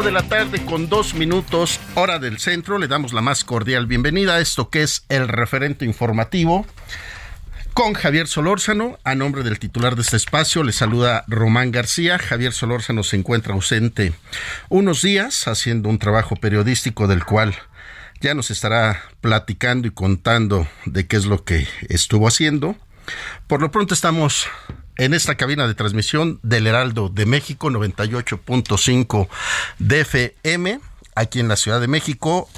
5 de la tarde con dos minutos, hora del centro. Le damos la más cordial bienvenida a esto que es el referente informativo con Javier Solórzano. A nombre del titular de este espacio le saluda Román García. Javier Solórzano se encuentra ausente unos días haciendo un trabajo periodístico del cual ya nos estará platicando y contando de qué es lo que estuvo haciendo. Por lo pronto estamos en esta cabina de transmisión del Heraldo de México 98.5 DFM aquí en la Ciudad de México.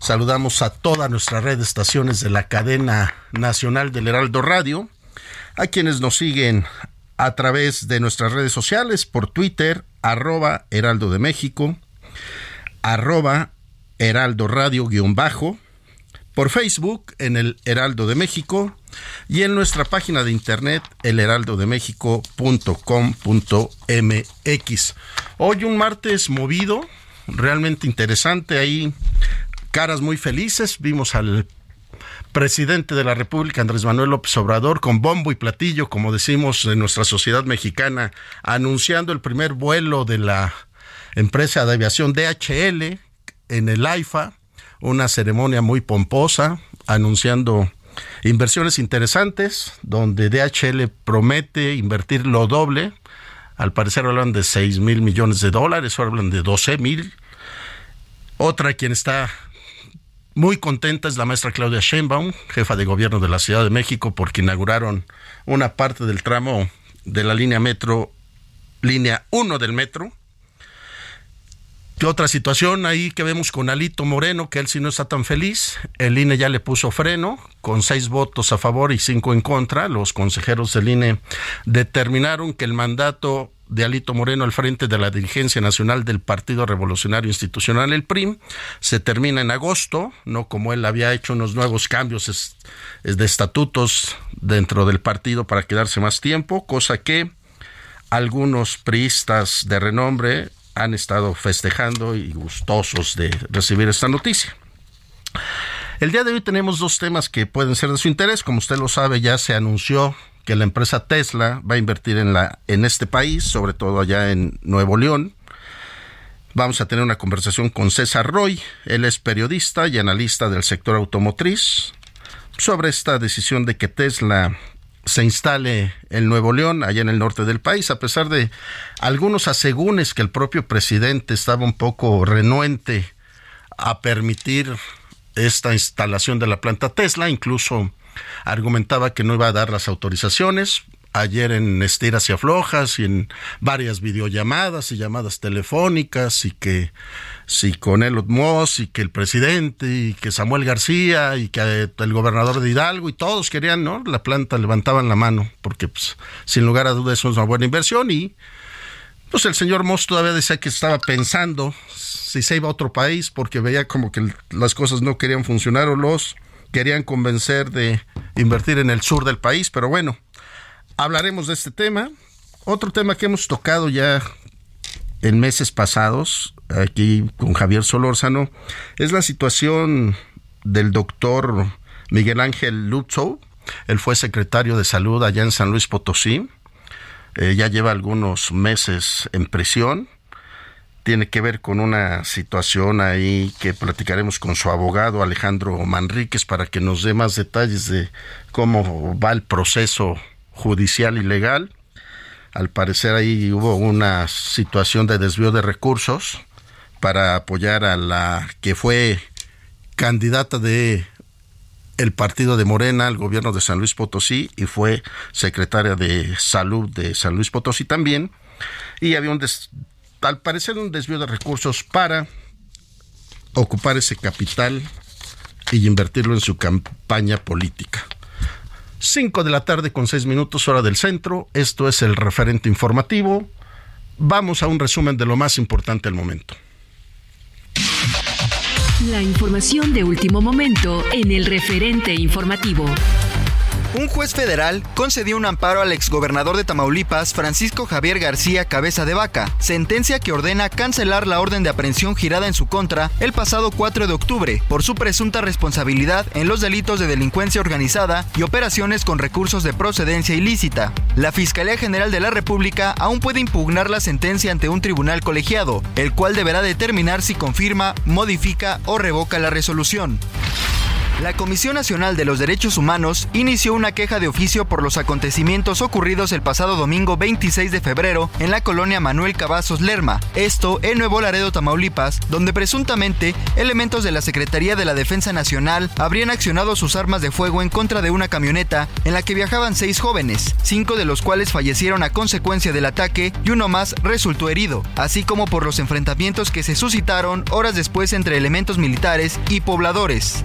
Saludamos a toda nuestra red de estaciones de la cadena nacional del Heraldo Radio, a quienes nos siguen a través de nuestras redes sociales por Twitter, arroba Heraldo de México, arroba Heraldo Radio guion bajo, por Facebook en el Heraldo de México y en nuestra página de internet elheraldodemexico.com.mx. Hoy un martes movido, realmente interesante, ahí caras muy felices, vimos al presidente de la República, Andrés Manuel López Obrador, con bombo y platillo, como decimos en nuestra sociedad mexicana, anunciando el primer vuelo de la empresa de aviación DHL en el AIFA, una ceremonia muy pomposa anunciando inversiones interesantes donde DHL promete invertir lo doble. Al parecer hablan de 6 mil millones de dólares, o hablan de 12 mil. Otra quien está muy contenta es la maestra Claudia Sheinbaum, jefa de gobierno de la Ciudad de México, porque inauguraron una parte del tramo de la línea metro, línea 1 del metro, ¿Qué otra situación ahí que vemos con Alito Moreno, que él sí no está tan feliz? El INE ya le puso freno, con seis votos a favor y cinco en contra. Los consejeros del INE determinaron que el mandato de Alito Moreno al frente de la dirigencia nacional del Partido Revolucionario Institucional, el PRIM, se termina en agosto, no como él había hecho unos nuevos cambios de estatutos dentro del partido para quedarse más tiempo, cosa que algunos priistas de renombre han estado festejando y gustosos de recibir esta noticia. El día de hoy tenemos dos temas que pueden ser de su interés. Como usted lo sabe, ya se anunció que la empresa Tesla va a invertir en, la, en este país, sobre todo allá en Nuevo León. Vamos a tener una conversación con César Roy, él es periodista y analista del sector automotriz, sobre esta decisión de que Tesla se instale en Nuevo León, allá en el norte del país, a pesar de algunos asegúnes que el propio presidente estaba un poco renuente a permitir esta instalación de la planta Tesla, incluso argumentaba que no iba a dar las autorizaciones. Ayer en estiras y aflojas y en varias videollamadas y llamadas telefónicas y que si con Elon Musk y que el presidente y que Samuel García y que el gobernador de Hidalgo y todos querían, ¿no? La planta levantaban la mano porque pues, sin lugar a dudas eso es una buena inversión y pues el señor Moss todavía decía que estaba pensando si se iba a otro país porque veía como que las cosas no querían funcionar o los querían convencer de invertir en el sur del país, pero bueno, hablaremos de este tema. Otro tema que hemos tocado ya en meses pasados, aquí con Javier Solórzano, es la situación del doctor Miguel Ángel Lutzow. Él fue secretario de salud allá en San Luis Potosí. Eh, ya lleva algunos meses en prisión. Tiene que ver con una situación ahí que platicaremos con su abogado Alejandro Manríquez para que nos dé más detalles de cómo va el proceso judicial y legal. Al parecer ahí hubo una situación de desvío de recursos para apoyar a la que fue candidata de el partido de Morena al gobierno de San Luis Potosí y fue secretaria de salud de San Luis Potosí también y había un al parecer un desvío de recursos para ocupar ese capital y invertirlo en su campaña política. 5 de la tarde con 6 minutos hora del centro. Esto es el referente informativo. Vamos a un resumen de lo más importante del momento. La información de último momento en el referente informativo. Un juez federal concedió un amparo al exgobernador de Tamaulipas, Francisco Javier García Cabeza de Vaca, sentencia que ordena cancelar la orden de aprehensión girada en su contra el pasado 4 de octubre por su presunta responsabilidad en los delitos de delincuencia organizada y operaciones con recursos de procedencia ilícita. La Fiscalía General de la República aún puede impugnar la sentencia ante un tribunal colegiado, el cual deberá determinar si confirma, modifica o revoca la resolución. La Comisión Nacional de los Derechos Humanos inició una queja de oficio por los acontecimientos ocurridos el pasado domingo 26 de febrero en la colonia Manuel Cavazos Lerma, esto en Nuevo Laredo, Tamaulipas, donde presuntamente elementos de la Secretaría de la Defensa Nacional habrían accionado sus armas de fuego en contra de una camioneta en la que viajaban seis jóvenes, cinco de los cuales fallecieron a consecuencia del ataque y uno más resultó herido, así como por los enfrentamientos que se suscitaron horas después entre elementos militares y pobladores.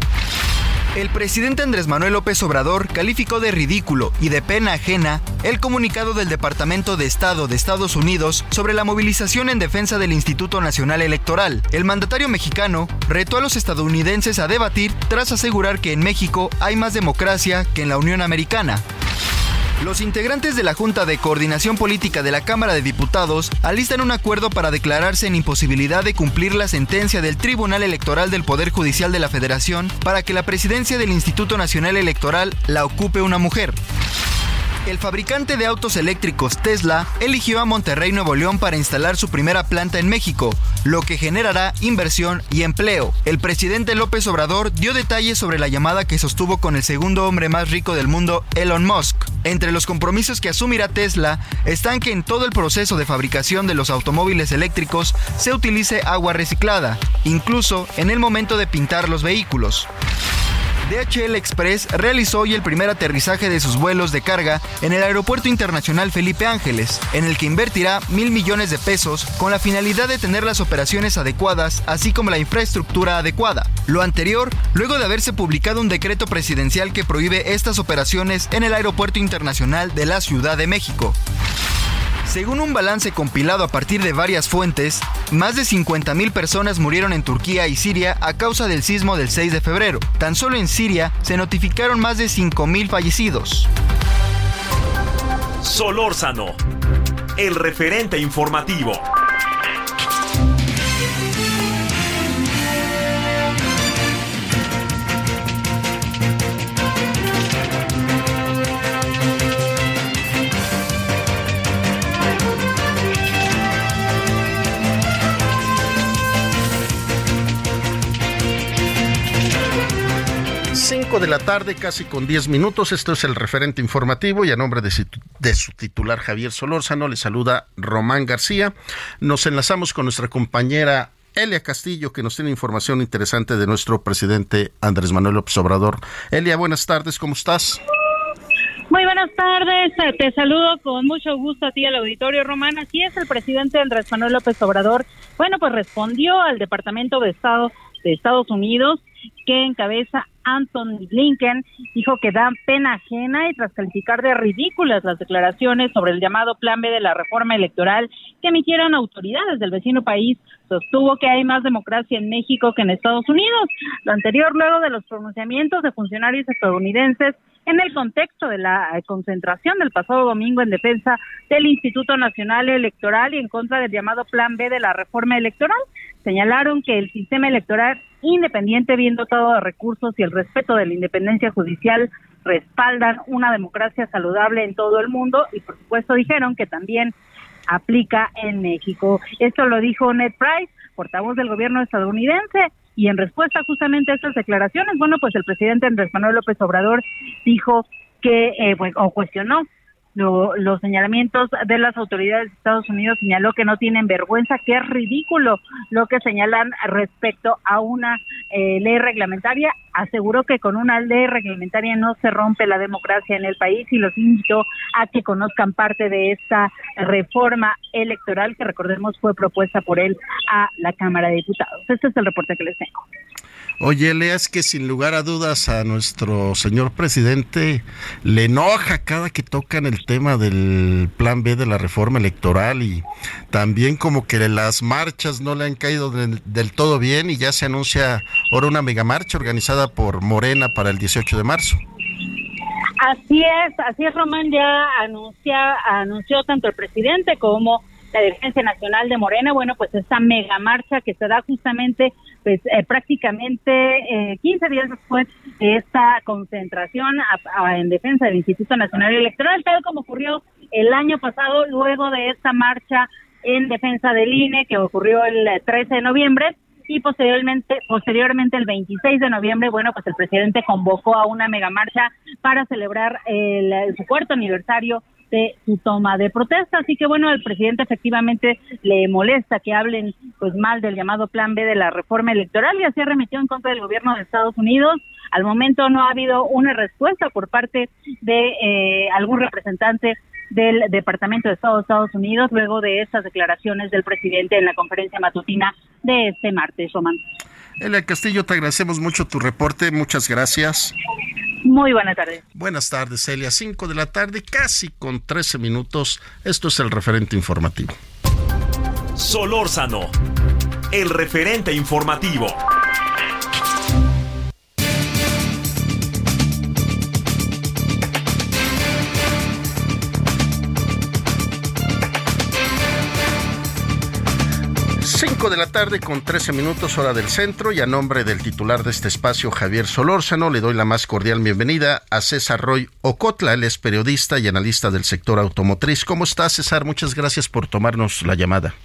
El presidente Andrés Manuel López Obrador calificó de ridículo y de pena ajena el comunicado del Departamento de Estado de Estados Unidos sobre la movilización en defensa del Instituto Nacional Electoral. El mandatario mexicano retó a los estadounidenses a debatir tras asegurar que en México hay más democracia que en la Unión Americana. Los integrantes de la Junta de Coordinación Política de la Cámara de Diputados alistan un acuerdo para declararse en imposibilidad de cumplir la sentencia del Tribunal Electoral del Poder Judicial de la Federación para que la presidencia del Instituto Nacional Electoral la ocupe una mujer. El fabricante de autos eléctricos Tesla eligió a Monterrey, Nuevo León para instalar su primera planta en México, lo que generará inversión y empleo. El presidente López Obrador dio detalles sobre la llamada que sostuvo con el segundo hombre más rico del mundo, Elon Musk. Entre los compromisos que asumirá Tesla están que en todo el proceso de fabricación de los automóviles eléctricos se utilice agua reciclada, incluso en el momento de pintar los vehículos. DHL Express realizó hoy el primer aterrizaje de sus vuelos de carga en el Aeropuerto Internacional Felipe Ángeles, en el que invertirá mil millones de pesos con la finalidad de tener las operaciones adecuadas, así como la infraestructura adecuada. Lo anterior, luego de haberse publicado un decreto presidencial que prohíbe estas operaciones en el Aeropuerto Internacional de la Ciudad de México. Según un balance compilado a partir de varias fuentes, más de 50.000 personas murieron en Turquía y Siria a causa del sismo del 6 de febrero. Tan solo en Siria se notificaron más de 5.000 fallecidos. Solórzano, el referente informativo. 5 de la tarde, casi con 10 minutos. Esto es el referente informativo y a nombre de, su titular Javier Solórzano le saluda Román García. Nos enlazamos con nuestra compañera Elia Castillo, que nos tiene información interesante de nuestro presidente Andrés Manuel López Obrador. Elia, buenas tardes, ¿cómo estás? Muy buenas tardes, eh, te saludo con mucho gusto a ti al auditorio Román. Así es, el presidente Andrés Manuel López Obrador, bueno, pues respondió al Departamento de Estado de Estados Unidos que encabeza Anthony Blinken, dijo que da pena ajena y tras calificar de ridículas las declaraciones sobre el llamado Plan B de la reforma electoral que emitieron autoridades del vecino país, sostuvo que hay más democracia en México que en Estados Unidos. Lo anterior luego de los pronunciamientos de funcionarios estadounidenses en el contexto de la concentración del pasado domingo en defensa del Instituto Nacional Electoral y en contra del llamado Plan B de la reforma electoral. Señalaron que el sistema electoral independiente, bien dotado de recursos y el respeto de la independencia judicial respaldan una democracia saludable en todo el mundo y por supuesto dijeron que también aplica en México. Esto lo dijo Ned Price, portavoz del gobierno estadounidense, y en respuesta justamente a estas declaraciones, bueno, pues el presidente Andrés Manuel López Obrador dijo que, eh, o cuestionó los señalamientos de las autoridades de Estados Unidos señaló que no tienen vergüenza, que es ridículo lo que señalan respecto a una eh, ley reglamentaria. Aseguró que con una ley reglamentaria no se rompe la democracia en el país y los invitó a que conozcan parte de esta reforma electoral que recordemos fue propuesta por él a la Cámara de Diputados. Este es el reporte que les tengo. Oye, Lea, es que sin lugar a dudas a nuestro señor presidente le enoja cada que tocan el tema del plan B de la reforma electoral y también como que las marchas no le han caído del, todo bien y ya se anuncia ahora una megamarcha organizada por Morena para el 18 de marzo. Así es, así es, Román, ya anuncia, anunció tanto el presidente como la Defensa Nacional de Morena, bueno, pues esta mega marcha que se da justamente, pues eh, prácticamente eh, 15 días después de esta concentración en defensa del Instituto Nacional Electoral, tal como ocurrió el año pasado, luego de esta marcha en defensa del INE que ocurrió el 13 de noviembre y posteriormente, posteriormente el 26 de noviembre, bueno, pues el presidente convocó a una mega marcha para celebrar el, su cuarto aniversario de su toma de protesta. Así que bueno, al presidente efectivamente le molesta que hablen pues mal del llamado Plan B de la reforma electoral y así remitió en contra del gobierno de Estados Unidos. Al momento no ha habido una respuesta por parte de eh, algún representante del Departamento de Estado de Estados Unidos luego de estas declaraciones del presidente en la conferencia matutina de este martes, Román. Elia Castillo, te agradecemos mucho tu reporte, muchas gracias. Muy buenas tardes. Buenas tardes, Celia. 5 de la tarde, casi con 13 minutos. Esto es el referente informativo. Solórzano, el referente informativo. 5 de la tarde con 13 minutos hora del centro y a nombre del titular de este espacio, Javier Solórzano, le doy la más cordial bienvenida a César Roy Ocotla, él es periodista y analista del sector automotriz. ¿Cómo estás, César? Muchas gracias por tomarnos la llamada.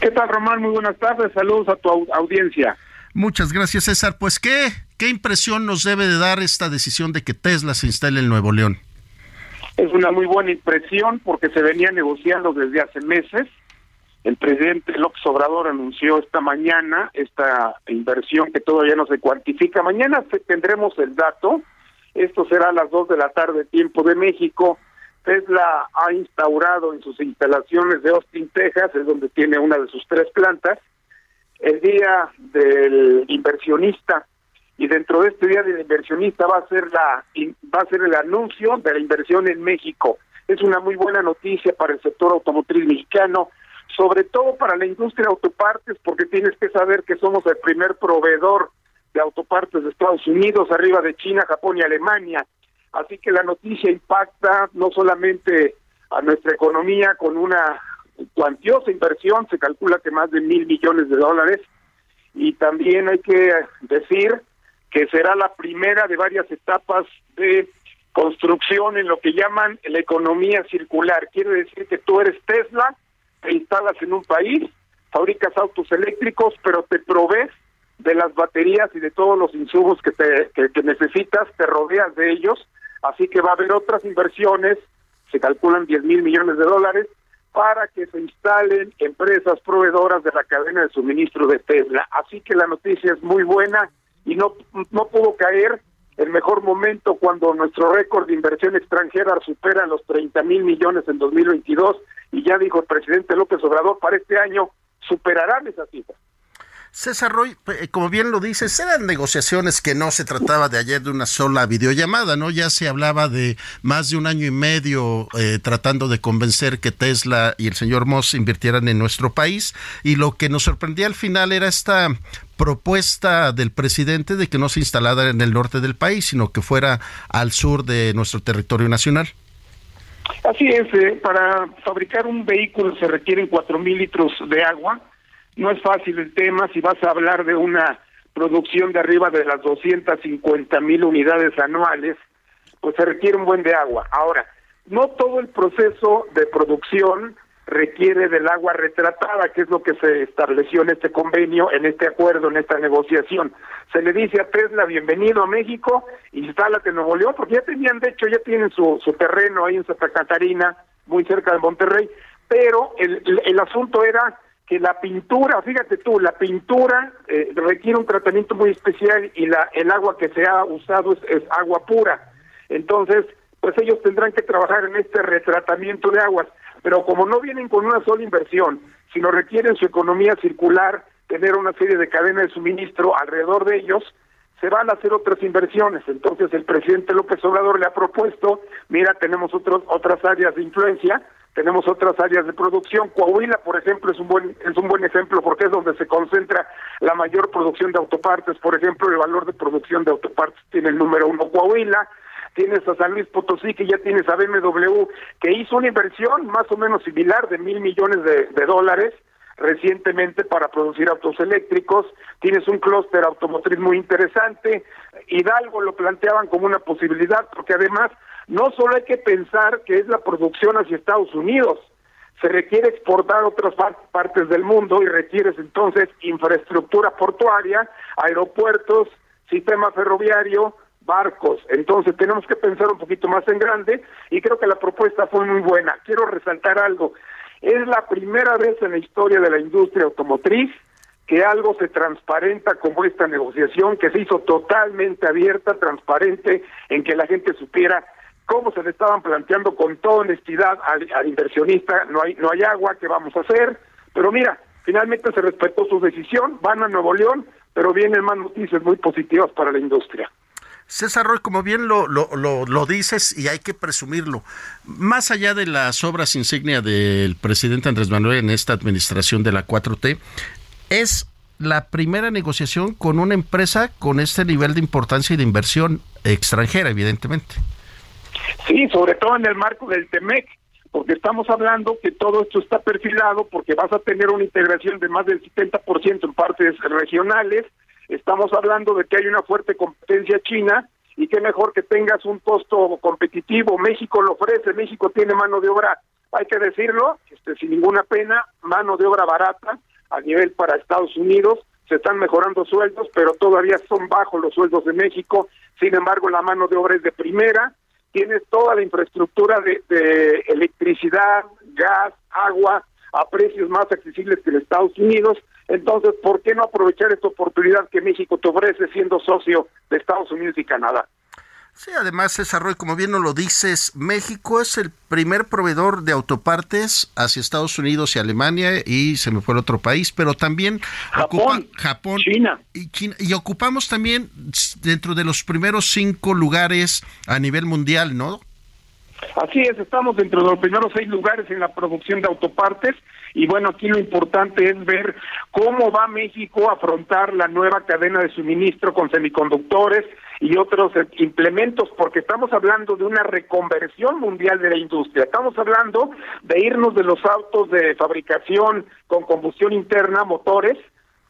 ¿Qué tal, Román? Muy buenas tardes. Saludos a tu audiencia. Muchas gracias, César. Pues, ¿qué, ¿qué impresión nos debe de dar esta decisión de que Tesla se instale en Nuevo León? Es una muy buena impresión porque se venía negociando desde hace meses el presidente López Obrador anunció esta mañana esta inversión que todavía no se cuantifica. Mañana tendremos el dato. Esto será a las 2 de la tarde, tiempo de México. Tesla ha instaurado en sus instalaciones de Austin, Texas, es donde tiene una de sus tres plantas, el día del inversionista. Y dentro de este día del inversionista va a ser la va a ser el anuncio de la inversión en México. Es una muy buena noticia para el sector automotriz mexicano sobre todo para la industria de autopartes, porque tienes que saber que somos el primer proveedor de autopartes de Estados Unidos, arriba de China, Japón y Alemania. Así que la noticia impacta no solamente a nuestra economía con una cuantiosa inversión, se calcula que más de mil millones de dólares, y también hay que decir que será la primera de varias etapas de construcción en lo que llaman la economía circular. Quiere decir que tú eres Tesla, te instalas en un país, fabricas autos eléctricos, pero te provees de las baterías y de todos los insumos que, te, necesitas, te rodeas de ellos, así que va a haber otras inversiones, se calculan 10 mil millones de dólares, para que se instalen empresas proveedoras de la cadena de suministro de Tesla. Así que la noticia es muy buena y no, no pudo caer el mejor momento cuando nuestro récord de inversión extranjera supera los 30 mil millones en 2022 y ya dijo el presidente López Obrador para este año superarán esa cifra. César Roy, eh, como bien lo dices, eran negociaciones que no se trataba de ayer de una sola videollamada, ¿no? Ya se hablaba de más de un año y medio eh, tratando de convencer que Tesla y el señor Moss invirtieran en nuestro país y lo que nos sorprendía al final era esta propuesta del presidente de que no se instalara en el norte del país, sino que fuera al sur de nuestro territorio nacional. Así es, eh, para fabricar un vehículo se requieren cuatro mil litros de agua no es fácil el tema si vas a hablar de una producción de arriba de las 250 mil unidades anuales, pues se requiere un buen de agua. Ahora, no todo el proceso de producción requiere del agua retratada, que es lo que se estableció en este convenio, en este acuerdo, en esta negociación. Se le dice a Tesla, bienvenido a México, instálate en Nuevo León, porque ya tenían, de hecho, ya tienen su, su terreno ahí en Santa Catarina, muy cerca de Monterrey, pero el, el asunto era que la pintura, fíjate tú, la pintura eh, requiere un tratamiento muy especial y la el agua que se ha usado es, agua pura. Entonces, pues ellos tendrán que trabajar en este retratamiento de aguas, pero como no vienen con una sola inversión, sino requieren su economía circular, tener una serie de cadenas de suministro alrededor de ellos, se van a hacer otras inversiones. Entonces el presidente López Obrador le ha propuesto, mira, tenemos otros, otras áreas de influencia, tenemos otras áreas de producción. Coahuila, por ejemplo, es un buen es un buen ejemplo porque es donde se concentra la mayor producción de autopartes. Por ejemplo, el valor de producción de autopartes tiene el número uno Coahuila. Tienes a San Luis Potosí, que ya tienes a BMW, que hizo una inversión más o menos similar de mil millones de, de dólares recientemente para producir autos eléctricos, tienes un clúster automotriz muy interesante, Hidalgo lo planteaban como una posibilidad, porque además no solo hay que pensar que es la producción hacia Estados Unidos, se requiere exportar a otras partes del mundo y requieres entonces infraestructura portuaria, aeropuertos, sistema ferroviario, barcos. Entonces tenemos que pensar un poquito más en grande y creo que la propuesta fue muy buena. Quiero resaltar algo. Es la primera vez en la historia de la industria automotriz que algo se transparenta como esta negociación, que se hizo totalmente abierta, transparente, en que la gente supiera cómo se le estaban planteando con toda honestidad al, inversionista, no hay, no hay agua, ¿qué vamos a hacer? Pero mira, finalmente se respetó su decisión, van a Nuevo León, pero vienen más noticias muy positivas para la industria. César Roy, como bien lo, lo, lo, dices y hay que presumirlo, más allá de las obras insignia del presidente Andrés Manuel en esta administración de la 4T, es la primera negociación con una empresa con este nivel de importancia y de inversión extranjera, evidentemente. Sí, sobre todo en el marco del TEMEC, porque estamos hablando que todo esto está perfilado porque vas a tener una integración de más del 70% en partes regionales, estamos hablando de que hay una fuerte competencia china y qué mejor que tengas un costo competitivo, México lo ofrece, México tiene mano de obra, hay que decirlo, este, sin ninguna pena, mano de obra barata a nivel para Estados Unidos, se están mejorando sueldos, pero todavía son bajos los sueldos de México, sin embargo la mano de obra es de primera, tienes toda la infraestructura de, electricidad, gas, agua a precios más accesibles que en Estados Unidos. Entonces, ¿por qué no aprovechar esta oportunidad que México te ofrece siendo socio de Estados Unidos y Canadá? Sí, además, César Roy, como bien nos lo dices, México es el primer proveedor de autopartes hacia Estados Unidos y Alemania y se me fue el otro país, pero también Japón, Japón China. Y, y ocupamos también dentro de los primeros cinco lugares a nivel mundial, ¿no? Así es, estamos dentro de los primeros seis lugares en la producción de autopartes y bueno, aquí lo importante es ver cómo va México a afrontar la nueva cadena de suministro con semiconductores y otros implementos, porque estamos hablando de una reconversión mundial de la industria. Estamos hablando de irnos de los autos de fabricación con combustión interna, motores,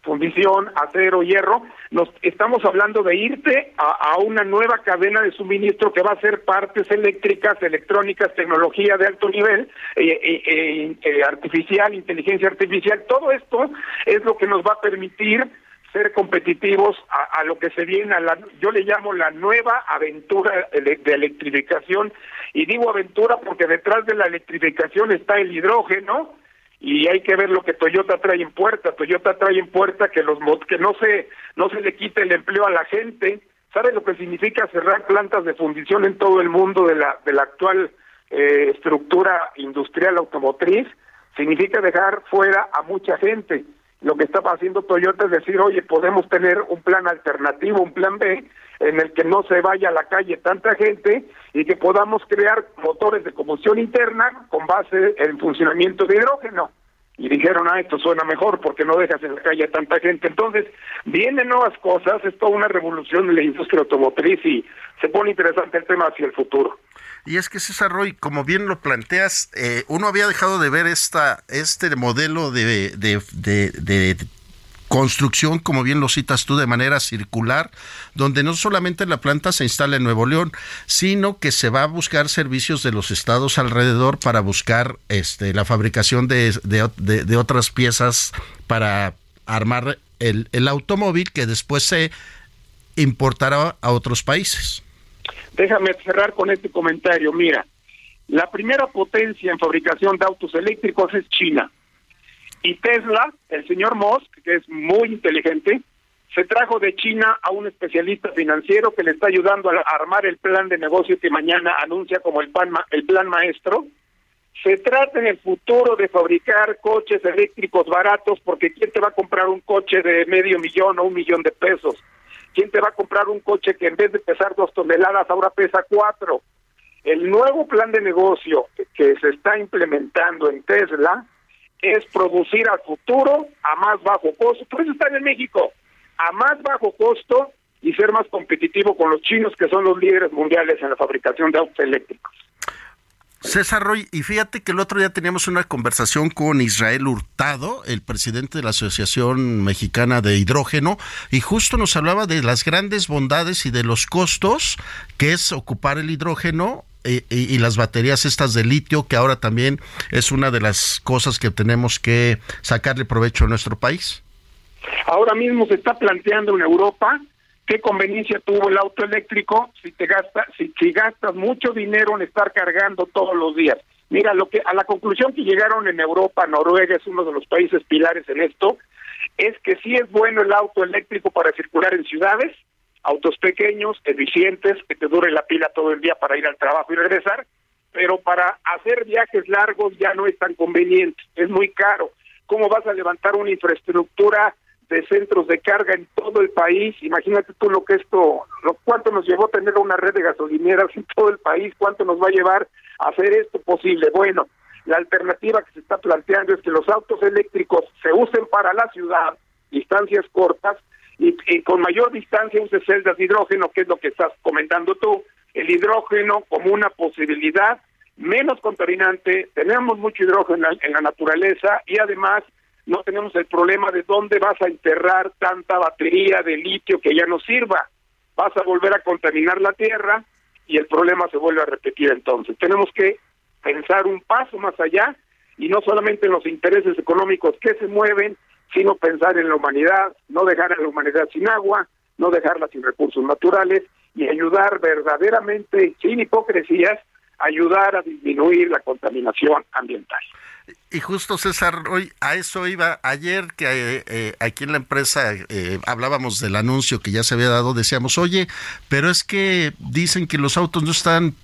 fundición, acero, hierro, nos estamos hablando de irte a, una nueva cadena de suministro que va a ser partes eléctricas, electrónicas, tecnología de alto nivel, eh, eh, eh, artificial, inteligencia artificial, todo esto es lo que nos va a permitir ser competitivos a, lo que se viene, a la, yo le llamo la nueva aventura de electrificación, y digo aventura porque detrás de la electrificación está el hidrógeno, y hay que ver lo que Toyota trae en puerta. Toyota trae en puerta que los que no se no se le quite el empleo a la gente, ¿Sabe lo que significa cerrar plantas de fundición en todo el mundo de la, de la actual eh, estructura industrial automotriz? Significa dejar fuera a mucha gente. Lo que estaba haciendo Toyota es decir, oye, podemos tener un plan alternativo, un plan B, en el que no se vaya a la calle tanta gente y que podamos crear motores de combustión interna con base en funcionamiento de hidrógeno. Y dijeron, ah, esto suena mejor porque no dejas en la calle a tanta gente. Entonces, vienen nuevas cosas, es toda una revolución en la industria automotriz y se pone interesante el tema hacia el futuro. Y es que César Roy, como bien lo planteas, eh, uno había dejado de ver esta, este modelo de, de, de construcción, como bien lo citas tú, de manera circular, donde no solamente la planta se instala en Nuevo León, sino que se va a buscar servicios de los estados alrededor para buscar este, la fabricación de, de, otras piezas para armar el, el automóvil que después se importará a otros países. Déjame cerrar con este comentario. Mira, la primera potencia en fabricación de autos eléctricos es China. Y Tesla, el señor Musk, que es muy inteligente, se trajo de China a un especialista financiero que le está ayudando a armar el plan de negocio que mañana anuncia como el plan, el plan maestro. Se trata en el futuro de fabricar coches eléctricos baratos porque ¿quién te va a comprar un coche de medio millón o un millón de pesos? ¿Quién te va a comprar un coche que en vez de pesar dos toneladas ahora pesa cuatro? El nuevo plan de negocio que se está implementando en Tesla es producir al futuro a más bajo costo, por eso están en México, a más bajo costo y ser más competitivo con los chinos que son los líderes mundiales en la fabricación de autos eléctricos. César Roy, y fíjate que el otro día teníamos una conversación con Israel Hurtado, el presidente de la Asociación Mexicana de Hidrógeno, y justo nos hablaba de las grandes bondades y de los costos que es ocupar el hidrógeno y, las baterías estas de litio, que ahora también es una de las cosas que tenemos que sacarle provecho a nuestro país? Ahora mismo se está planteando en Europa qué conveniencia tuvo el auto eléctrico si te gasta, si, si gastas mucho dinero en estar cargando todos los días. Mira, lo que a la conclusión que llegaron en Europa, Noruega es uno de los países pilares en esto, es que sí es bueno el auto eléctrico para circular en ciudades, autos pequeños, eficientes, que te dure la pila todo el día para ir al trabajo y regresar, pero para hacer viajes largos ya no es tan conveniente, es muy caro. ¿Cómo vas a levantar una infraestructura de centros de carga en todo el país? Imagínate tú lo que esto, lo, cuánto nos llevó tener una red de gasolineras en todo el país, cuánto nos va a llevar a hacer esto posible. Bueno, la alternativa que se está planteando es que los autos eléctricos se usen para la ciudad, distancias cortas, y, con mayor distancia use celdas de hidrógeno, que es lo que estás comentando tú, el hidrógeno como una posibilidad menos contaminante, tenemos mucho hidrógeno en la, naturaleza y además no tenemos el problema de dónde vas a enterrar tanta batería de litio que ya no sirva. Vas a volver a contaminar la tierra y el problema se vuelve a repetir entonces. Tenemos que pensar un paso más allá y no solamente en los intereses económicos que se mueven, sino pensar en la humanidad, no dejar a la humanidad sin agua, no dejarla sin recursos naturales y ayudar verdaderamente, sin hipocresías, ayudar a disminuir la contaminación ambiental. Y justo César, hoy a eso iba ayer que eh, eh, aquí en la empresa eh, hablábamos del anuncio que ya se había dado, decíamos, oye, pero es que dicen que los autos no están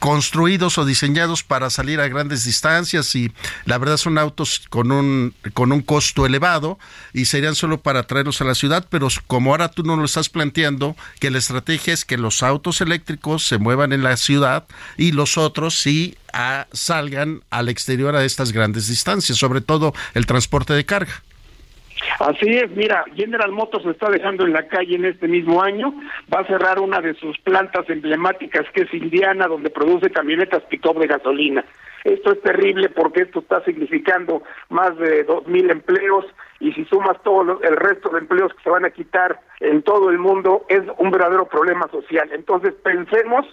construidos o diseñados para salir a grandes distancias y la verdad son autos con un con un costo elevado y serían solo para traerlos a la ciudad, pero como ahora tú no lo estás planteando, que la estrategia es que los autos eléctricos se muevan en la ciudad y los otros sí a, salgan al exterior a estas grandes distancias, sobre todo el transporte de carga. Así es, mira, General Motors está dejando en la calle en este mismo año, va a cerrar una de sus plantas emblemáticas que es Indiana, donde produce camionetas pick-up de gasolina. Esto es terrible porque esto está significando más de dos mil empleos y si sumas todo el resto de empleos que se van a quitar en todo el mundo es un verdadero problema social. Entonces pensemos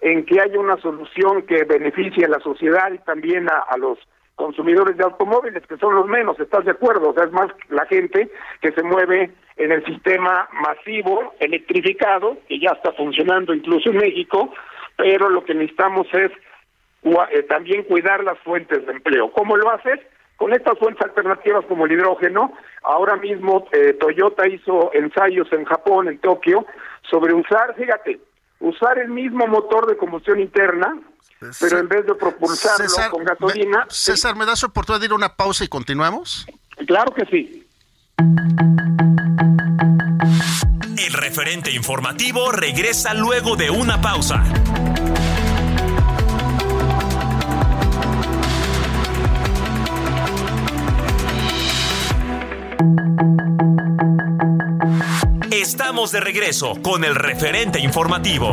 en que haya una solución que beneficie a la sociedad y también a los consumidores de automóviles, que son los menos, ¿estás de acuerdo? O sea, es más la gente que se mueve en el sistema masivo, electrificado, que ya está funcionando incluso en México, pero lo que necesitamos es eh, también cuidar las fuentes de empleo. ¿Cómo lo haces? Con estas fuentes alternativas como el hidrógeno, ahora mismo eh, Toyota hizo ensayos en Japón, en Tokio, sobre usar, fíjate, usar el mismo motor de combustión interna, pero en vez de propulsarlo con gasolina. César, ¿me das oportunidad de ir a una pausa y continuamos? Claro que sí. El referente informativo regresa luego de una pausa. Estamos de regreso con el referente informativo.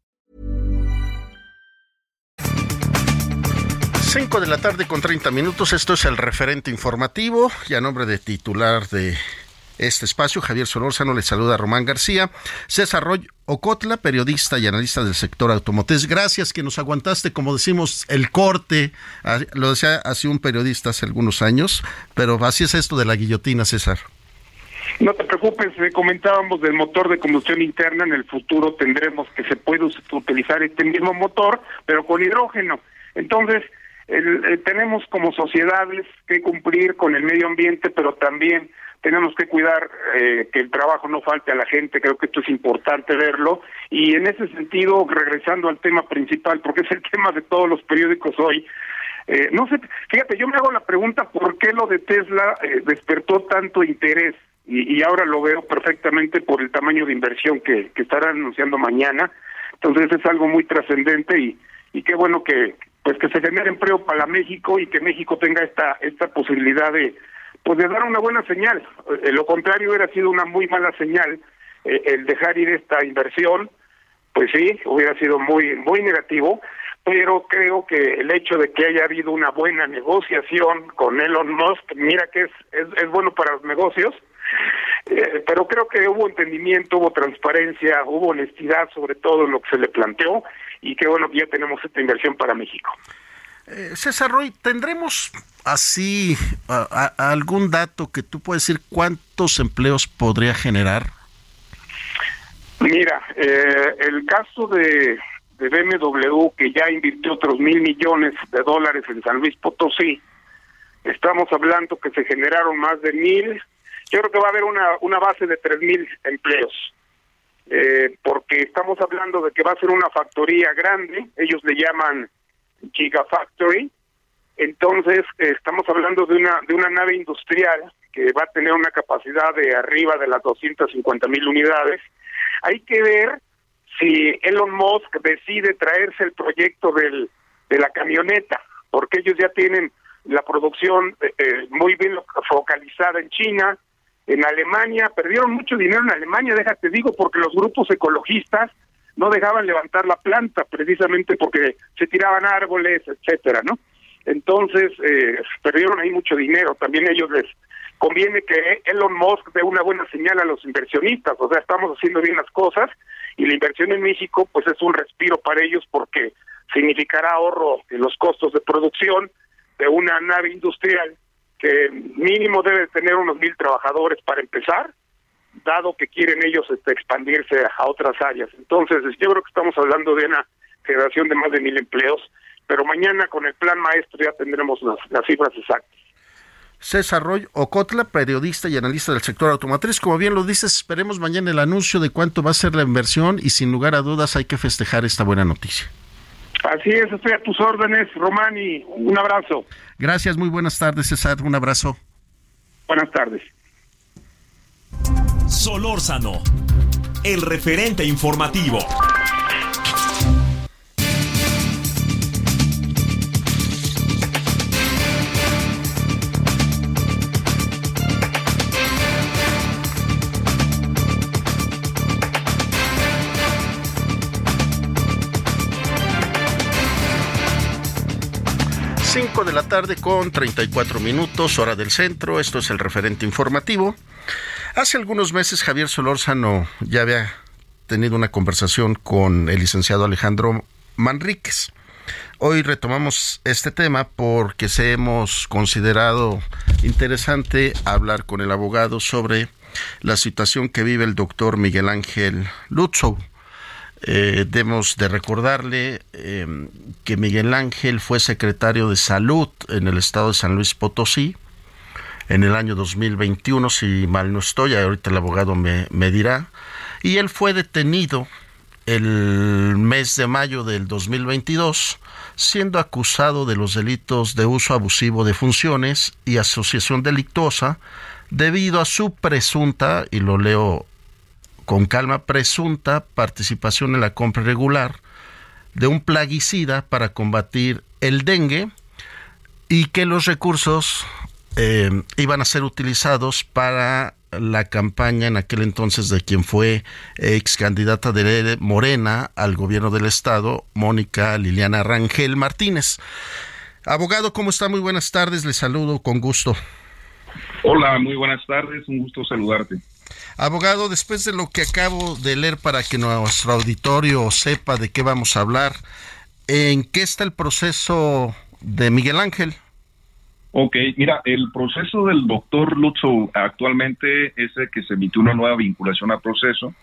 5 de la tarde con 30 minutos. Esto es el referente informativo y a nombre de titular de este espacio, Javier Solórzano, le saluda a Román García. César Roy Ocotla, periodista y analista del sector automotriz. Gracias que nos aguantaste, como decimos, el corte. Ah, lo decía así un periodista hace algunos años, pero así es esto de la guillotina, César. No te preocupes, comentábamos del motor de combustión interna, en el futuro tendremos que se puede utilizar este mismo motor, pero con hidrógeno. Entonces, el, tenemos como sociedades que cumplir con el medio ambiente, pero también tenemos que cuidar eh, que el trabajo no falte a la gente, creo que esto es importante verlo, y en ese sentido, regresando al tema principal, porque es el tema de todos los periódicos hoy, eh, no sé, fíjate, yo me hago la pregunta por qué lo de Tesla eh, despertó tanto interés, y, ahora lo veo perfectamente por el tamaño de inversión que, que estarán anunciando mañana, entonces es algo muy trascendente y qué bueno que, pues que se genere empleo para México y que México tenga esta esta posibilidad de pues de dar una buena señal. Eh, lo contrario hubiera sido una muy mala señal eh, el dejar ir esta inversión, pues sí, hubiera sido muy muy negativo, pero creo que el hecho de que haya habido una buena negociación con Elon Musk, mira que es es, es bueno para los negocios, eh, pero creo que hubo entendimiento, hubo transparencia, hubo honestidad sobre todo en lo que se le planteó y qué bueno que ya tenemos esta inversión para México. Eh, César Roy, ¿tendremos así algún dato que tú puedes decir cuántos empleos podría generar? Mira, eh, el caso de, de BMW, que ya invirtió otros mil millones de dólares en San Luis Potosí, estamos hablando que se generaron más de mil, yo creo que va a haber una, una base de tres mil empleos eh, porque estamos hablando de que va a ser una factoría grande, ellos le llaman Gigafactory, entonces eh, estamos hablando de una de una nave industrial que va a tener una capacidad de arriba de las 250 mil unidades. Hay que ver si Elon Musk decide traerse el proyecto del, de la camioneta, porque ellos ya tienen la producción eh, eh muy bien focalizada en China, en Alemania, perdieron mucho dinero en Alemania, déjate digo, porque los grupos ecologistas no dejaban levantar la planta, precisamente porque se tiraban árboles, etcétera, ¿no? Entonces, eh, perdieron ahí mucho dinero. También ellos les conviene que Elon Musk dé una buena señal a los inversionistas, o sea, estamos haciendo bien las cosas y la inversión en México, pues es un respiro para ellos porque significará ahorro en los costos de producción de una nave industrial que mínimo debe tener unos mil trabajadores para empezar, dado que quieren ellos este, expandirse a otras áreas. Entonces, yo creo que estamos hablando de una generación de más de mil empleos, pero mañana con el plan maestro ya tendremos las, las cifras exactas. César Roy Ocotla, periodista y analista del sector automotriz. Como bien lo dices, esperemos mañana el anuncio de cuánto va a ser la inversión y sin lugar a dudas hay que festejar esta buena noticia. Así es, estoy a tus órdenes, Román, y un abrazo. Gracias, muy buenas tardes, César. Un abrazo. Buenas tardes. Solórzano, el referente informativo. La tarde con 34 minutos, hora del centro. Esto es el referente informativo. Hace algunos meses Javier Solórzano ya había tenido una conversación con el licenciado Alejandro Manríquez. Hoy retomamos este tema porque se hemos considerado interesante hablar con el abogado sobre la situación que vive el doctor Miguel Ángel Lutzow. Eh, debemos de recordarle eh, que Miguel Ángel fue secretario de salud en el estado de San Luis Potosí en el año 2021, si mal no estoy, ahorita el abogado me, me dirá, y él fue detenido el mes de mayo del 2022, siendo acusado de los delitos de uso abusivo de funciones y asociación delictuosa, debido a su presunta, y lo leo con calma, presunta participación en la compra regular de un plaguicida para combatir el dengue y que los recursos eh, iban a ser utilizados para la campaña en aquel entonces de quien fue ex candidata de Morena al gobierno del estado, Mónica Liliana Rangel Martínez. Abogado, ¿cómo está? Muy buenas tardes, le saludo con gusto. Hola, muy buenas tardes, un gusto saludarte. Abogado, después de lo que acabo de leer para que nuestro auditorio sepa de qué vamos a hablar, ¿en qué está el proceso de Miguel Ángel? Ok, mira, el proceso del doctor Lutzo actualmente es el que se emitió una nueva vinculación a proceso.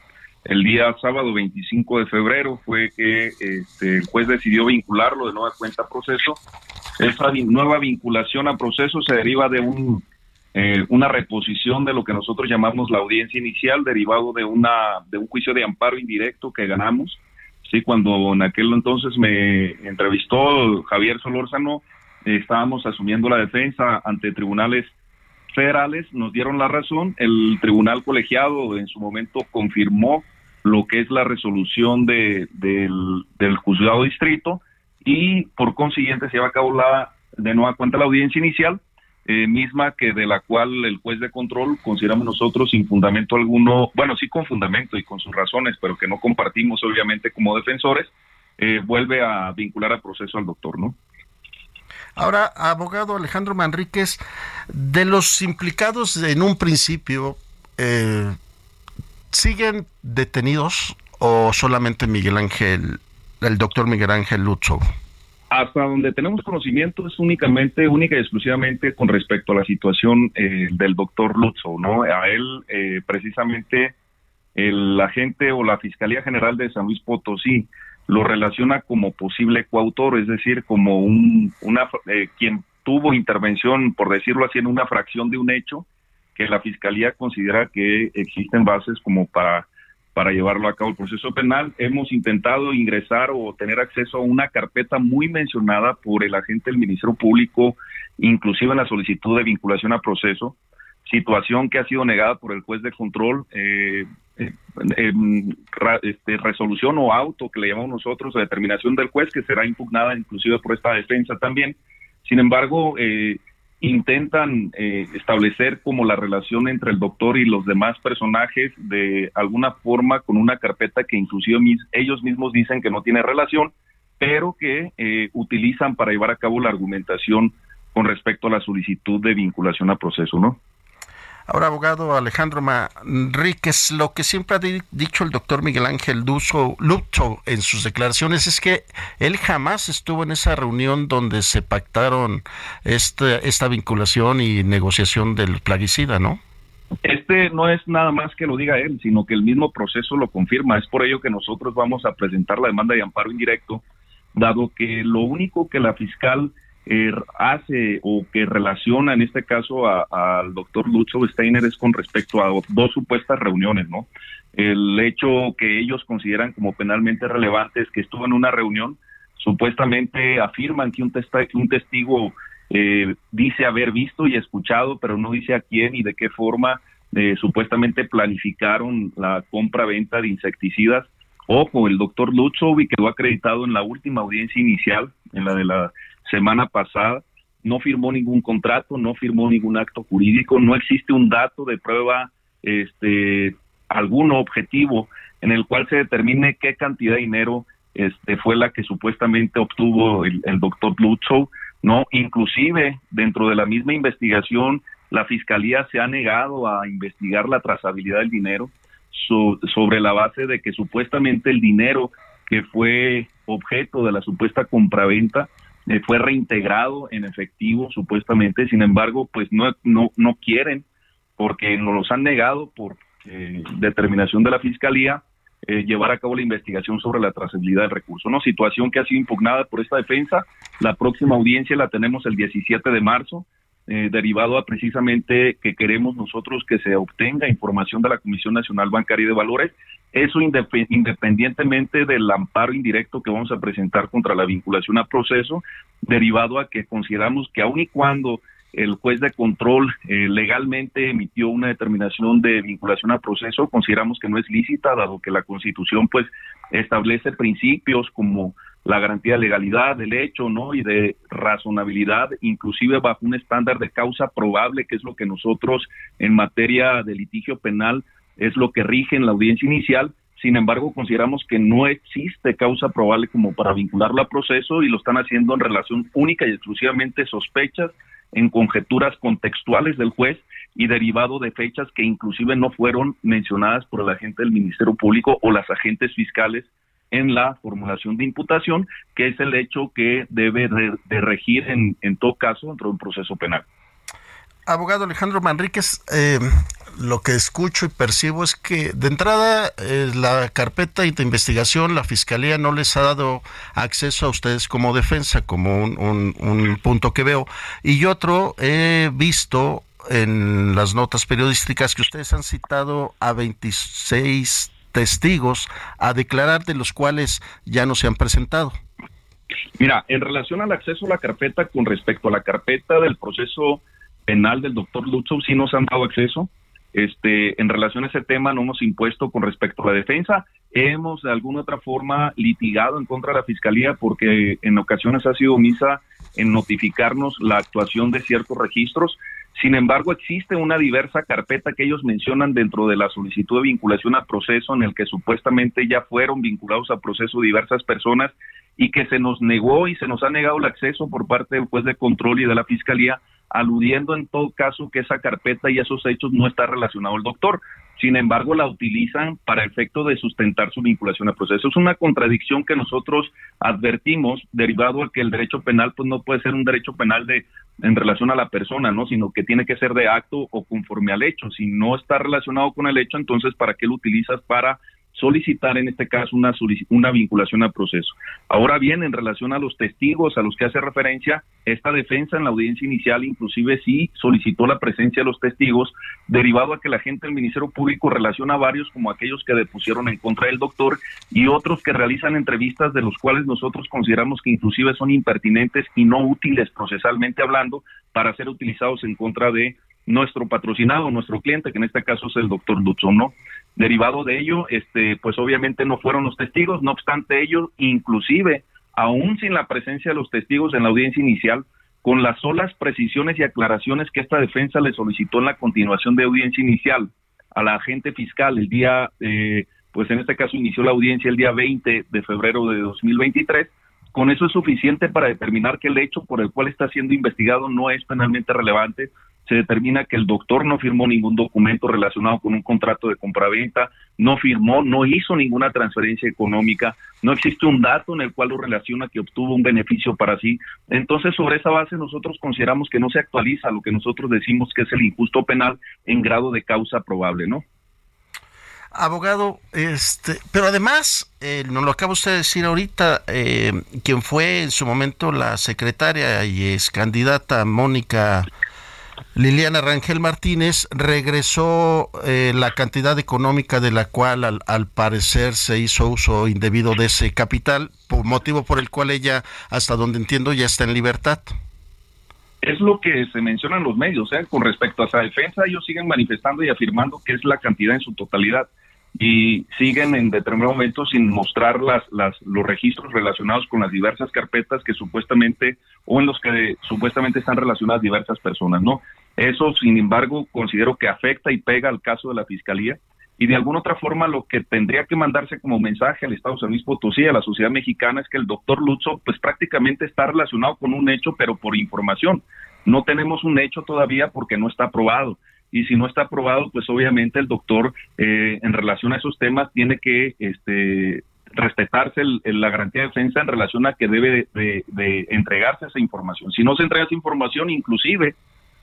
El día sábado 25 de febrero fue que este, el juez decidió vincularlo de nueva cuenta a proceso. Esa nueva vinculación a proceso se deriva de un, eh, una reposición de lo que nosotros llamamos la audiencia inicial, derivado de, una, de un juicio de amparo indirecto que ganamos. Sí, cuando en aquel entonces me entrevistó Javier Solórzano, estábamos asumiendo la defensa ante tribunales federales, nos dieron la razón, el tribunal colegiado en su momento confirmó lo que es la resolución de, del, juzgado distrito y por consiguiente se lleva a cabo la, de nueva cuenta la audiencia inicial, eh, misma que de la cual el juez de control consideramos nosotros sin fundamento alguno, bueno, sí con fundamento y con sus razones, pero que no compartimos obviamente como defensores, eh, vuelve a vincular al proceso al doctor, ¿no? Ahora, abogado Alejandro Manríquez, de los implicados en un principio, eh, ¿siguen detenidos o solamente Miguel Ángel, el doctor Miguel Ángel Lucho? Hasta donde tenemos conocimiento es únicamente, única y exclusivamente con respecto a la situación eh, del doctor Lutzo, ¿no? A él, eh, precisamente, el agente o la Fiscalía General de San Luis Potosí lo relaciona como posible coautor, es decir, como un, una, eh, quien tuvo intervención, por decirlo así, en una fracción de un hecho que la Fiscalía considera que existen bases como para, para llevarlo a cabo el proceso penal. Hemos intentado ingresar o tener acceso a una carpeta muy mencionada por el agente del Ministerio Público, inclusive en la solicitud de vinculación a proceso, situación que ha sido negada por el juez de control. Eh, este, resolución o auto que le llamamos nosotros, a determinación del juez, que será impugnada inclusive por esta defensa también. Sin embargo, eh, intentan eh, establecer como la relación entre el doctor y los demás personajes de alguna forma con una carpeta que inclusive ellos mismos dicen que no tiene relación, pero que eh, utilizan para llevar a cabo la argumentación con respecto a la solicitud de vinculación a proceso, ¿no? Ahora, abogado Alejandro Manríquez, lo que siempre ha dicho el doctor Miguel Ángel Duso Lucho en sus declaraciones es que él jamás estuvo en esa reunión donde se pactaron este, esta vinculación y negociación del plaguicida, ¿no? Este no es nada más que lo diga él, sino que el mismo proceso lo confirma. Es por ello que nosotros vamos a presentar la demanda de amparo indirecto, dado que lo único que la fiscal eh, hace o que relaciona en este caso al doctor Lucho Steiner es con respecto a dos supuestas reuniones, ¿no? El hecho que ellos consideran como penalmente relevante es que estuvo en una reunión, supuestamente afirman que un, un testigo eh, dice haber visto y escuchado, pero no dice a quién y de qué forma eh, supuestamente planificaron la compra-venta de insecticidas. Ojo, el doctor Lucho quedó acreditado en la última audiencia inicial, en la de la semana pasada, no firmó ningún contrato, no firmó ningún acto jurídico, no existe un dato de prueba, este, algún objetivo en el cual se determine qué cantidad de dinero este, fue la que supuestamente obtuvo el, doctor Lutzow. ¿no? Inclusive dentro de la misma investigación, la Fiscalía se ha negado a investigar la trazabilidad del dinero sobre la base de que supuestamente el dinero que fue objeto de la supuesta compraventa eh, fue reintegrado en efectivo supuestamente, sin embargo, pues no, no, no quieren porque nos los han negado por eh, determinación de la Fiscalía eh, llevar a cabo la investigación sobre la trazabilidad del recurso. ¿no? Situación que ha sido impugnada por esta defensa. La próxima audiencia la tenemos el 17 de marzo, eh, derivado a precisamente que queremos nosotros que se obtenga información de la Comisión Nacional Bancaria y de Valores. Eso independientemente del amparo indirecto que vamos a presentar contra la vinculación a proceso, derivado a que consideramos que aun y cuando el juez de control eh, legalmente emitió una determinación de vinculación a proceso, consideramos que no es lícita, dado que la Constitución pues establece principios como la garantía de legalidad del hecho, ¿no? Y de razonabilidad, inclusive bajo un estándar de causa probable, que es lo que nosotros en materia de litigio penal es lo que rige en la audiencia inicial. Sin embargo, consideramos que no existe causa probable como para vincularlo a proceso y lo están haciendo en relación única y exclusivamente sospechas en conjeturas contextuales del juez y derivado de fechas que inclusive no fueron mencionadas por el agente del Ministerio Público o las agentes fiscales en la formulación de imputación, que es el hecho que debe de, regir en, en todo caso dentro de un proceso penal. Abogado Alejandro Manríquez, eh, lo que escucho y percibo es que de entrada eh, la carpeta de investigación, la fiscalía no les ha dado acceso a ustedes como defensa, como un, punto que veo. Y otro, he visto en las notas periodísticas que ustedes han citado a 26 testigos a declarar, de los cuales ya no se han presentado. Mira, en relación al acceso a la carpeta, con respecto a la carpeta del proceso penal del doctor Lutzow, sí nos han dado acceso. Este, en relación a ese tema no hemos impuesto con respecto a la defensa. Hemos de alguna otra forma litigado en contra de la fiscalía porque en ocasiones ha sido omisa en notificarnos la actuación de ciertos registros. Sin embargo, existe una diversa carpeta que ellos mencionan dentro de la solicitud de vinculación a proceso en el que supuestamente ya fueron vinculados a proceso diversas personas y que se nos negó y se nos ha negado el acceso por parte del juez de control y de la fiscalía aludiendo en todo caso que esa carpeta y esos hechos no está relacionado al doctor. Sin embargo, la utilizan para efecto de sustentar su vinculación al proceso. Es una contradicción que nosotros advertimos derivado a que el derecho penal pues no puede ser un derecho penal de en relación a la persona, ¿no? Sino que tiene que ser de acto o conforme al hecho. Si no está relacionado con el hecho, entonces ¿para qué lo utilizas para solicitar en este caso una, una vinculación al proceso. Ahora bien, en relación a los testigos a los que hace referencia, esta defensa en la audiencia inicial inclusive sí solicitó la presencia de los testigos, derivado a que la gente del Ministerio Público relaciona a varios como aquellos que depusieron en contra del doctor y otros que realizan entrevistas de los cuales nosotros consideramos que inclusive son impertinentes y no útiles procesalmente hablando para ser utilizados en contra de nuestro patrocinado, nuestro cliente, que en este caso es el doctor Lutzo, ¿no? Derivado de ello, este, pues obviamente no fueron los testigos, no obstante ello, inclusive, aún sin la presencia de los testigos en la audiencia inicial, con las solas precisiones y aclaraciones que esta defensa le solicitó en la continuación de audiencia inicial a la agente fiscal el día, eh, pues en este caso inició la audiencia el día 20 de febrero de 2023, con eso es suficiente para determinar que el hecho por el cual está siendo investigado no es penalmente relevante, se determina que el doctor no firmó ningún documento relacionado con un contrato de compraventa, no firmó, no hizo ninguna transferencia económica, no existe un dato en el cual lo relaciona que obtuvo un beneficio para sí. Entonces, sobre esa base, nosotros consideramos que no se actualiza lo que nosotros decimos que es el injusto penal en grado de causa probable, ¿no? Abogado, este, pero además, eh, nos lo acaba usted de decir ahorita, eh, quien fue en su momento la secretaria y es candidata Mónica Liliana Rangel Martínez regresó eh, la cantidad económica de la cual al, parecer se hizo uso indebido de ese capital, motivo por el cual ella, hasta donde entiendo, ya está en libertad. Es lo que se menciona en los medios, ¿eh? con respecto a esa defensa, ellos siguen manifestando y afirmando que es la cantidad en su totalidad y siguen en determinado momento sin mostrar las, las, los registros relacionados con las diversas carpetas que supuestamente o en los que supuestamente están relacionadas diversas personas, ¿no? Eso, sin embargo, considero que afecta y pega al caso de la Fiscalía y de alguna otra forma lo que tendría que mandarse como mensaje al Estado de San Luis Potosí, a la sociedad mexicana, es que el doctor Lutzo pues prácticamente está relacionado con un hecho, pero por información. No tenemos un hecho todavía porque no está aprobado. Y si no está aprobado, pues obviamente el doctor eh, en relación a esos temas tiene que este, respetarse la garantía de defensa en relación a que debe de, entregarse esa información. Si no se entrega esa información, inclusive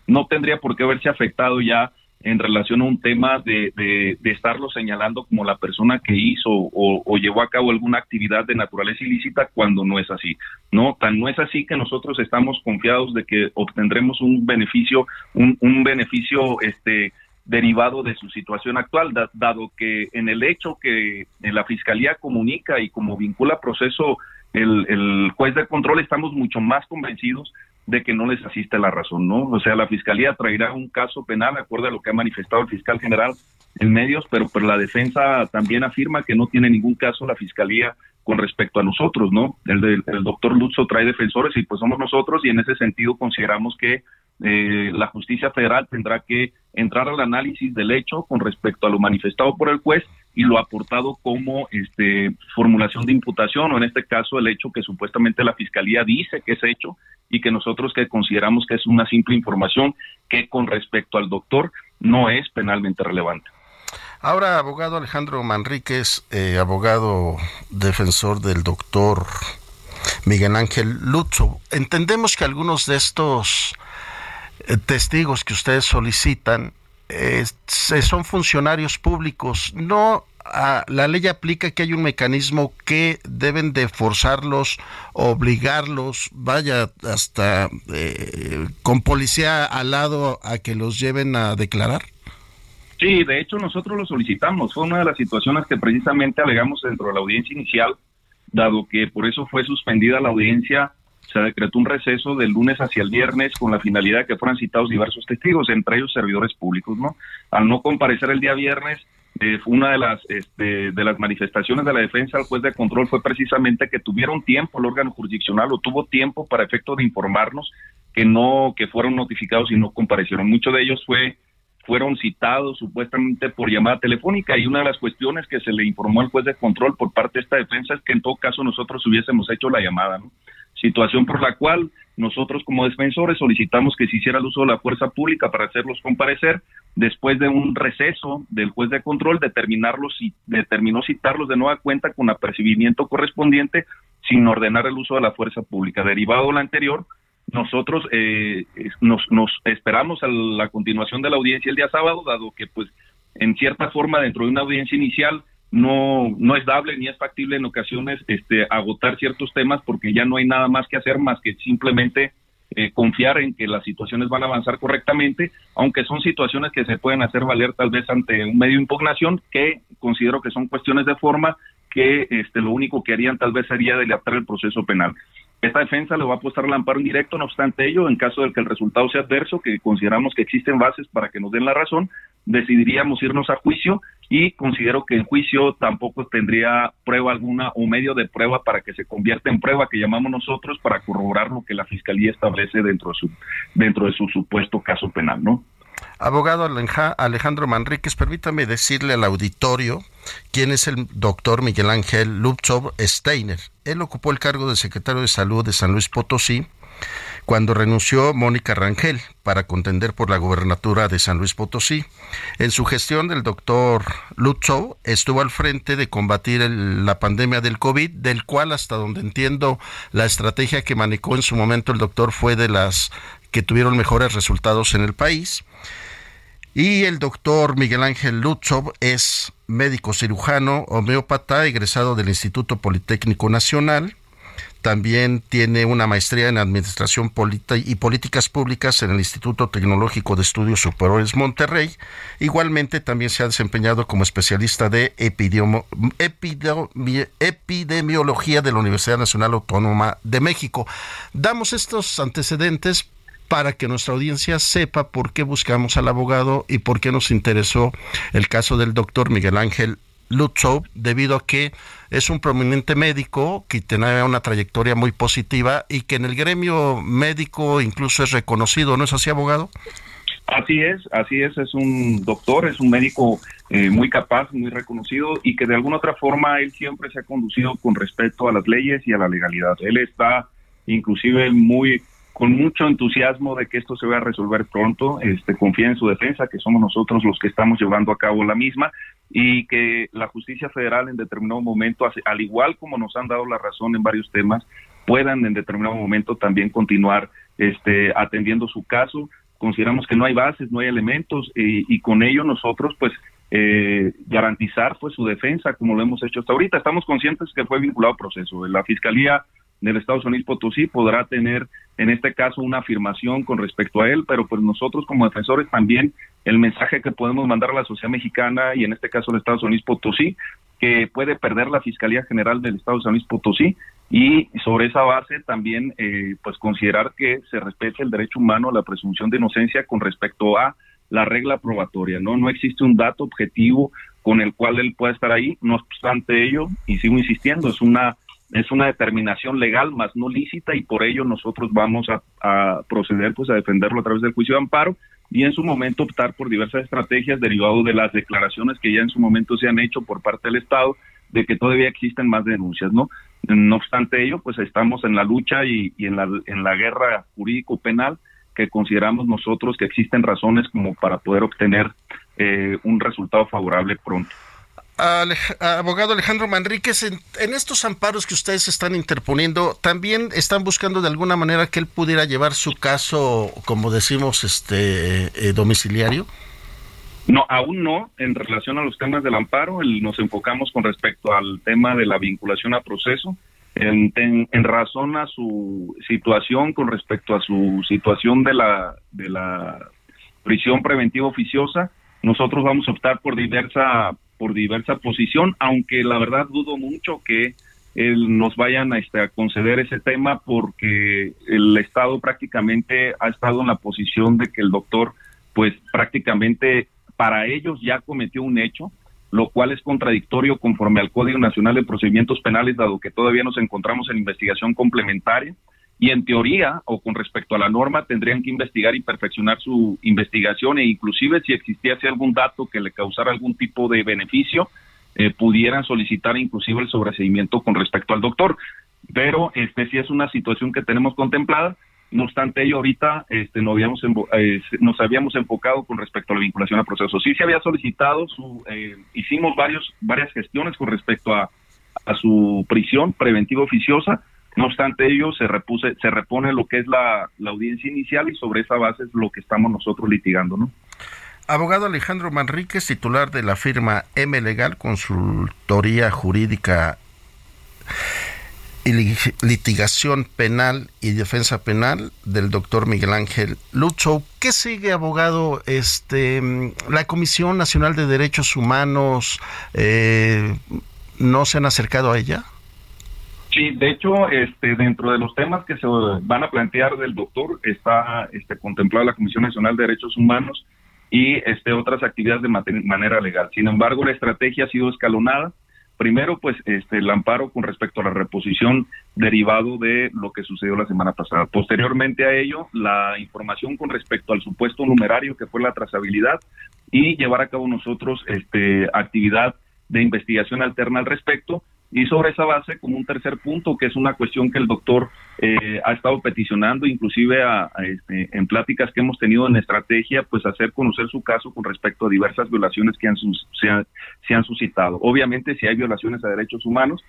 no tendría por qué haberse afectado ya en relación a un tema de, de, estarlo señalando como la persona que hizo o, llevó a cabo alguna actividad de naturaleza ilícita cuando no es así. No, tan no es así que nosotros estamos confiados de que obtendremos un beneficio, un, un beneficio este derivado de su situación actual, dado que en el hecho que la Fiscalía comunica y como vincula proceso el, el juez de control, estamos mucho más convencidos de que no les asiste la razón, ¿no? O sea, la Fiscalía traerá un caso penal, acorde a lo que ha manifestado el fiscal general en medios, pero, pero la defensa también afirma que no tiene ningún caso la Fiscalía con respecto a nosotros, ¿no? El, el doctor Lutzo trae defensores y pues somos nosotros y en ese sentido consideramos que eh, la justicia federal tendrá que entrar al análisis del hecho con respecto a lo manifestado por el juez y lo aportado como este formulación de imputación o en este caso el hecho que supuestamente la fiscalía dice que es hecho y que nosotros que consideramos que es una simple información que con respecto al doctor no es penalmente relevante. Ahora, abogado Alejandro Manríquez, eh, abogado defensor del doctor Miguel Ángel Lutzo, entendemos que algunos de estos eh, testigos que ustedes solicitan son funcionarios públicos. No, la ley aplica que hay un mecanismo que deben de forzarlos, obligarlos, vaya hasta eh, con policía al lado a que los lleven a declarar. Sí, de hecho nosotros lo solicitamos. Fue una de las situaciones que precisamente alegamos dentro de la audiencia inicial, dado que por eso fue suspendida la audiencia se decretó un receso del lunes hacia el viernes con la finalidad de que fueran citados diversos testigos, entre ellos servidores públicos, ¿no? Al no comparecer el día viernes, eh, una de las este, de las manifestaciones de la defensa al juez de control fue precisamente que tuvieron tiempo el órgano jurisdiccional o tuvo tiempo para efecto de informarnos que no que fueron notificados y no comparecieron. Muchos de ellos fue fueron citados supuestamente por llamada telefónica y una de las cuestiones que se le informó al juez de control por parte de esta defensa es que en todo caso nosotros hubiésemos hecho la llamada, ¿no? situación por la cual nosotros como defensores solicitamos que se hiciera el uso de la fuerza pública para hacerlos comparecer. Después de un receso del juez de control, determinarlos y determinó citarlos de nueva cuenta con apercibimiento correspondiente sin ordenar el uso de la fuerza pública. Derivado de lo anterior, nosotros eh, nos, nos esperamos a la continuación de la audiencia el día sábado, dado que pues en cierta forma dentro de una audiencia inicial no, no es dable ni es factible en ocasiones este, agotar ciertos temas porque ya no hay nada más que hacer más que simplemente eh, confiar en que las situaciones van a avanzar correctamente, aunque son situaciones que se pueden hacer valer tal vez ante un medio de impugnación, que considero que son cuestiones de forma que este, lo único que harían tal vez sería dilatar el proceso penal. Esta defensa le va a apostar el amparo en directo, no obstante ello, en caso de que el resultado sea adverso, que consideramos que existen bases para que nos den la razón, decidiríamos irnos a juicio y considero que el juicio tampoco tendría prueba alguna o medio de prueba para que se convierta en prueba que llamamos nosotros para corroborar lo que la fiscalía establece dentro de su dentro de su supuesto caso penal, ¿no? Abogado Alejandro Manríquez, permítame decirle al auditorio quién es el doctor Miguel Ángel Lupchov Steiner. Él ocupó el cargo de secretario de Salud de San Luis Potosí cuando renunció Mónica Rangel para contender por la gobernatura de San Luis Potosí. En su gestión, el doctor Lutzow estuvo al frente de combatir la pandemia del COVID, del cual, hasta donde entiendo, la estrategia que manejó en su momento el doctor fue de las que tuvieron mejores resultados en el país. Y el doctor Miguel Ángel Lutzow es médico cirujano, homeópata, egresado del Instituto Politécnico Nacional también tiene una maestría en Administración y Políticas Públicas en el Instituto Tecnológico de Estudios Superiores Monterrey. Igualmente también se ha desempeñado como especialista de epidemiología de la Universidad Nacional Autónoma de México. Damos estos antecedentes para que nuestra audiencia sepa por qué buscamos al abogado y por qué nos interesó el caso del doctor Miguel Ángel Lutzow, debido a que es un prominente médico que tiene una trayectoria muy positiva y que en el gremio médico incluso es reconocido, ¿no es así, abogado? Así es, así es, es un doctor, es un médico eh, muy capaz, muy reconocido y que de alguna otra forma él siempre se ha conducido con respeto a las leyes y a la legalidad. Él está inclusive muy con mucho entusiasmo de que esto se vaya a resolver pronto, este, confía en su defensa, que somos nosotros los que estamos llevando a cabo la misma, y que la justicia federal en determinado momento, al igual como nos han dado la razón en varios temas, puedan en determinado momento también continuar este, atendiendo su caso. Consideramos que no hay bases, no hay elementos, y con ello nosotros, pues, eh, garantizar pues su defensa como lo hemos hecho hasta ahorita. Estamos conscientes que fue vinculado al proceso. La Fiscalía del Estados Unidos Potosí podrá tener en este caso una afirmación con respecto a él, pero pues nosotros como defensores también el mensaje que podemos mandar a la sociedad mexicana y en este caso al Estados Unidos Potosí, que puede perder la Fiscalía General del Estados Unidos Potosí y sobre esa base también eh, pues considerar que se respete el derecho humano a la presunción de inocencia con respecto a la regla probatoria, ¿no? No existe un dato objetivo con el cual él pueda estar ahí, no obstante ello, y sigo insistiendo, es una es una determinación legal más no lícita y por ello nosotros vamos a, proceder pues a defenderlo a través del juicio de amparo y en su momento optar por diversas estrategias derivado de las declaraciones que ya en su momento se han hecho por parte del Estado de que todavía existen más denuncias, ¿no? No obstante ello, pues estamos en la lucha y, y en, la, en la guerra jurídico-penal que consideramos nosotros que existen razones como para poder obtener eh, un resultado favorable pronto abogado Alejandro Manríquez, en, estos amparos que ustedes están interponiendo, ¿también están buscando de alguna manera que él pudiera llevar su caso, como decimos, este eh, domiciliario? No, aún no. En relación a los temas del amparo, nos enfocamos con respecto al tema de la vinculación a proceso. En, en, razón a su situación con respecto a su situación de la de la prisión preventiva oficiosa, nosotros vamos a optar por diversa por diversa posición, aunque la verdad dudo mucho que nos vayan a, este, a conceder ese tema porque el Estado prácticamente ha estado en la posición de que el doctor, pues prácticamente para ellos ya cometió un hecho, lo cual es contradictorio conforme al Código Nacional de Procedimientos Penales, dado que todavía nos encontramos en investigación complementaria y en teoría o con respecto a la norma tendrían que investigar y perfeccionar su investigación e inclusive si existiese algún dato que le causara algún tipo de beneficio eh, pudieran solicitar inclusive el sobreseimiento con respecto al doctor. Pero este sí es una situación que tenemos contemplada. No obstante ello ahorita este no habíamos eh, nos habíamos enfocado con respecto a la vinculación al proceso. Sí se había solicitado su eh, hicimos varios varias gestiones con respecto a, a su prisión preventiva oficiosa no obstante ello, se, repuse, se repone lo que es la, audiencia inicial y sobre esa base es lo que estamos nosotros litigando, ¿no? Abogado Alejandro Manríquez, titular de la firma M Legal, consultoría jurídica y litigación penal y defensa penal del doctor Miguel Ángel Lucho. ¿Qué sigue, abogado? Este, la Comisión Nacional de Derechos Humanos eh, no se han acercado a ella. Sí, de hecho, este, dentro de los temas que se van a plantear del doctor está este, contemplada la Comisión Nacional de Derechos Humanos y este, otras actividades de manera legal. Sin embargo, la estrategia ha sido escalonada. Primero, pues, este, el amparo con respecto a la reposición derivado de lo que sucedió la semana pasada. Posteriormente a ello, la información con respecto al supuesto numerario que fue la trazabilidad y llevar a cabo nosotros este, actividad de investigación alterna al respecto y sobre esa base, como un tercer punto, que es una cuestión que el doctor eh, ha estado peticionando, inclusive a, este, en pláticas que hemos tenido en estrategia, pues hacer conocer su caso con respecto a diversas violaciones que han, se, han, suscitado. Obviamente, si hay violaciones a derechos humanos,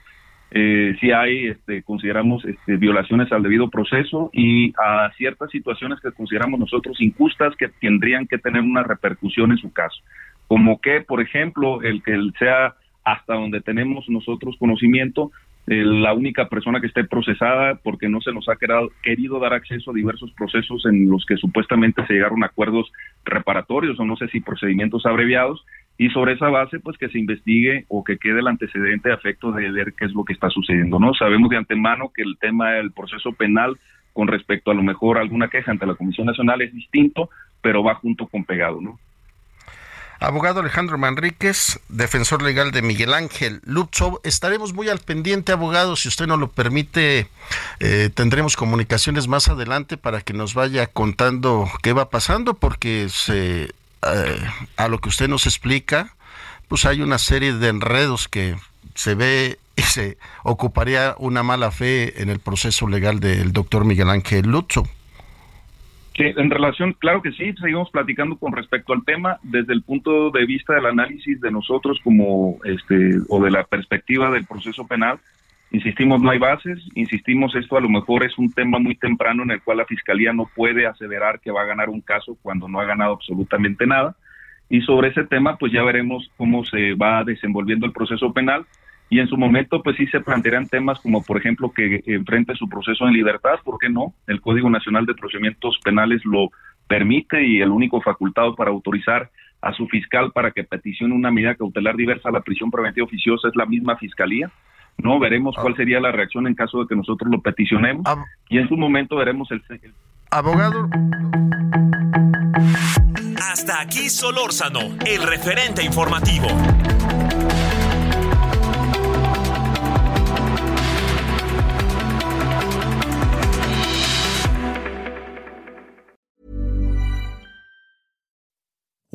eh, si hay, este, consideramos, este, violaciones al debido proceso y a ciertas situaciones que consideramos nosotros injustas que tendrían que tener una repercusión en su caso. Como que, por ejemplo, el que él sea hasta donde tenemos nosotros conocimiento, eh, la única persona que esté procesada porque no se nos ha querido dar acceso a diversos procesos en los que supuestamente se llegaron a acuerdos reparatorios o no sé si procedimientos abreviados y sobre esa base pues que se investigue o que quede el antecedente a efecto de ver qué es lo que está sucediendo, ¿no? Sabemos de antemano que el tema del proceso penal con respecto a lo mejor alguna queja ante la Comisión Nacional es distinto, pero va junto con pegado, ¿no? Abogado Alejandro Manríquez, defensor legal de Miguel Ángel Lutzow. Estaremos muy al pendiente, abogado. Si usted nos lo permite, eh, tendremos comunicaciones más adelante para que nos vaya contando qué va pasando, porque se, eh, a lo que usted nos explica, pues hay una serie de enredos que se ve y se ocuparía una mala fe en el proceso legal del doctor Miguel Ángel Lutzow. Que en relación, claro que sí, seguimos platicando con respecto al tema desde el punto de vista del análisis de nosotros como este o de la perspectiva del proceso penal. Insistimos, no hay bases, insistimos, esto a lo mejor es un tema muy temprano en el cual la fiscalía no puede aseverar que va a ganar un caso cuando no ha ganado absolutamente nada. Y sobre ese tema, pues ya veremos cómo se va desenvolviendo el proceso penal y en su momento pues sí se plantearán temas como por ejemplo que enfrente su proceso en libertad, ¿por qué no? El Código Nacional de Procedimientos Penales lo permite y el único facultado para autorizar a su fiscal para que peticione una medida cautelar diversa a la prisión preventiva oficiosa es la misma fiscalía. No veremos cuál ah. sería la reacción en caso de que nosotros lo peticionemos y en su momento veremos el, el abogado hasta aquí Solórzano, el referente informativo.